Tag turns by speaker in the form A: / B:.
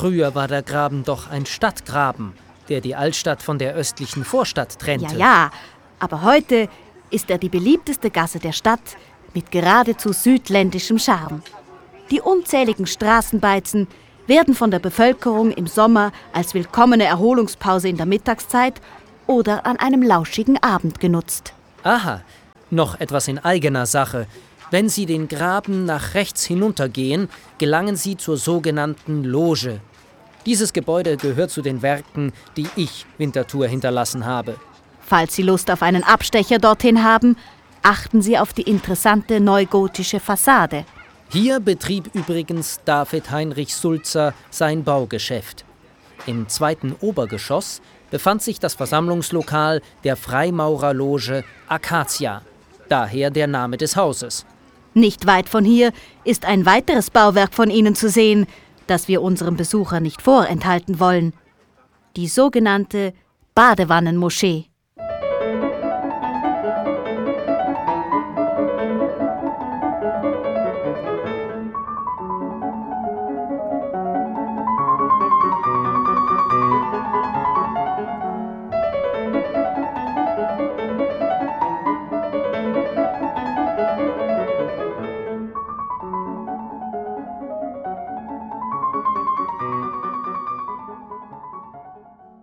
A: Früher war der Graben doch ein Stadtgraben, der die Altstadt von der östlichen Vorstadt trennte.
B: Ja, ja, aber heute ist er die beliebteste Gasse der Stadt mit geradezu südländischem Charme. Die unzähligen Straßenbeizen werden von der Bevölkerung im Sommer als willkommene Erholungspause in der Mittagszeit oder an einem lauschigen Abend genutzt.
A: Aha, noch etwas in eigener Sache. Wenn Sie den Graben nach rechts hinuntergehen, gelangen Sie zur sogenannten Loge. Dieses Gebäude gehört zu den Werken, die ich Winterthur hinterlassen habe.
B: Falls Sie Lust auf einen Abstecher dorthin haben, achten Sie auf die interessante neugotische Fassade.
A: Hier betrieb übrigens David Heinrich Sulzer sein Baugeschäft. Im zweiten Obergeschoss befand sich das Versammlungslokal der Freimaurerloge Acacia, daher der Name des Hauses.
B: Nicht weit von hier ist ein weiteres Bauwerk von Ihnen zu sehen, das wir unserem Besucher nicht vorenthalten wollen. Die sogenannte Badewannenmoschee.